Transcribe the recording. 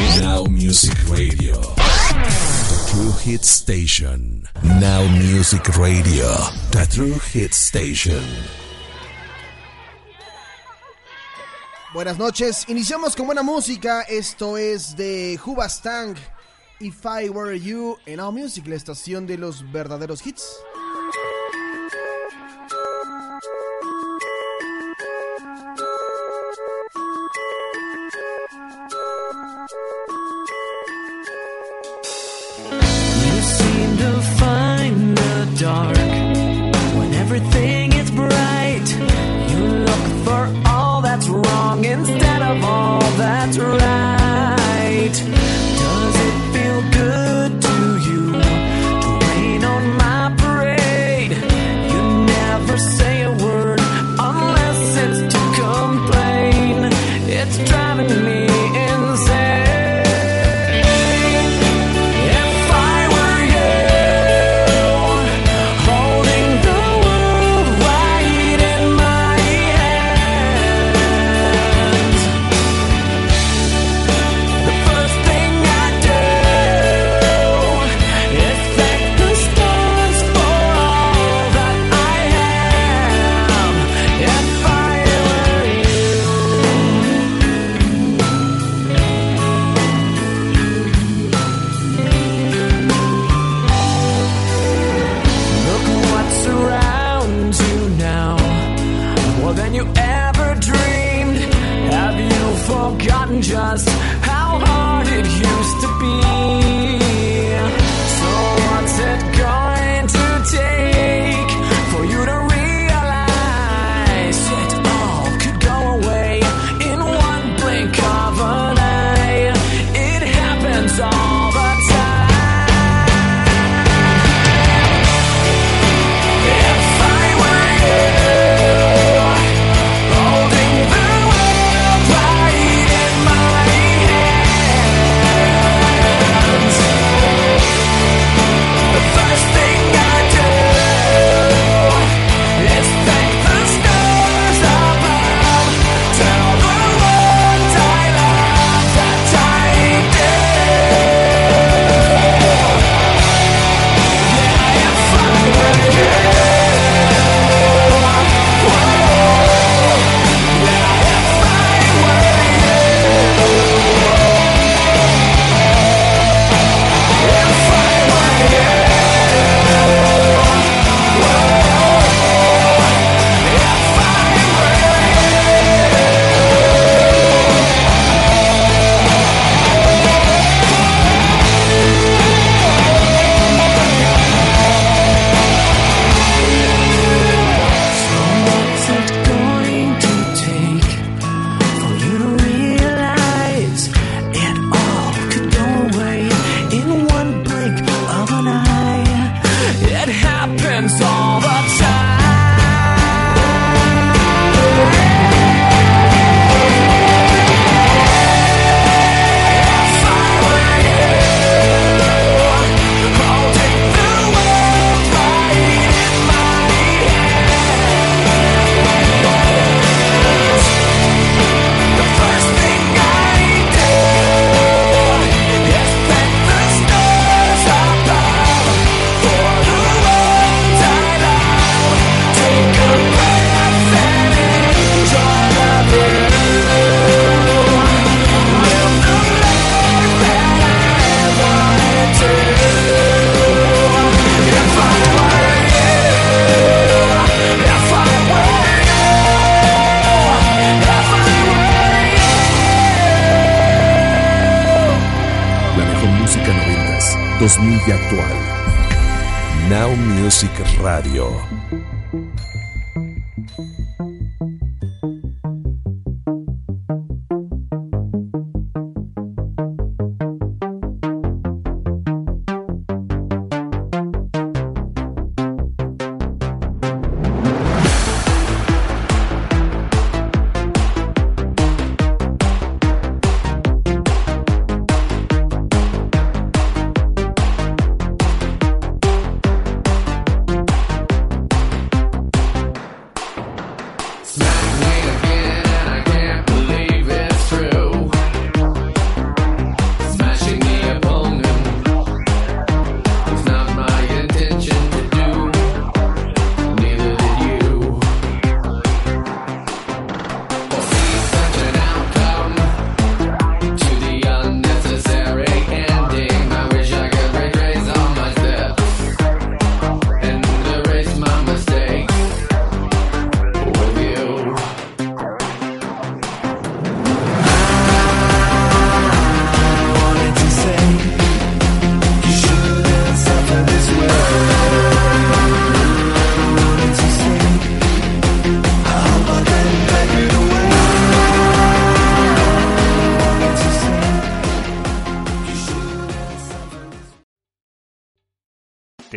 Now Music Radio. The True Hit Station. Now Music Radio. The True Hit Station. Buenas noches, iniciamos con buena música. Esto es de Hubastang. If I Were You en Now Music, la estación de los verdaderos hits. Everything is bright. You look for all that's wrong instead of all that's right. 2000 y actual. Now Music Radio.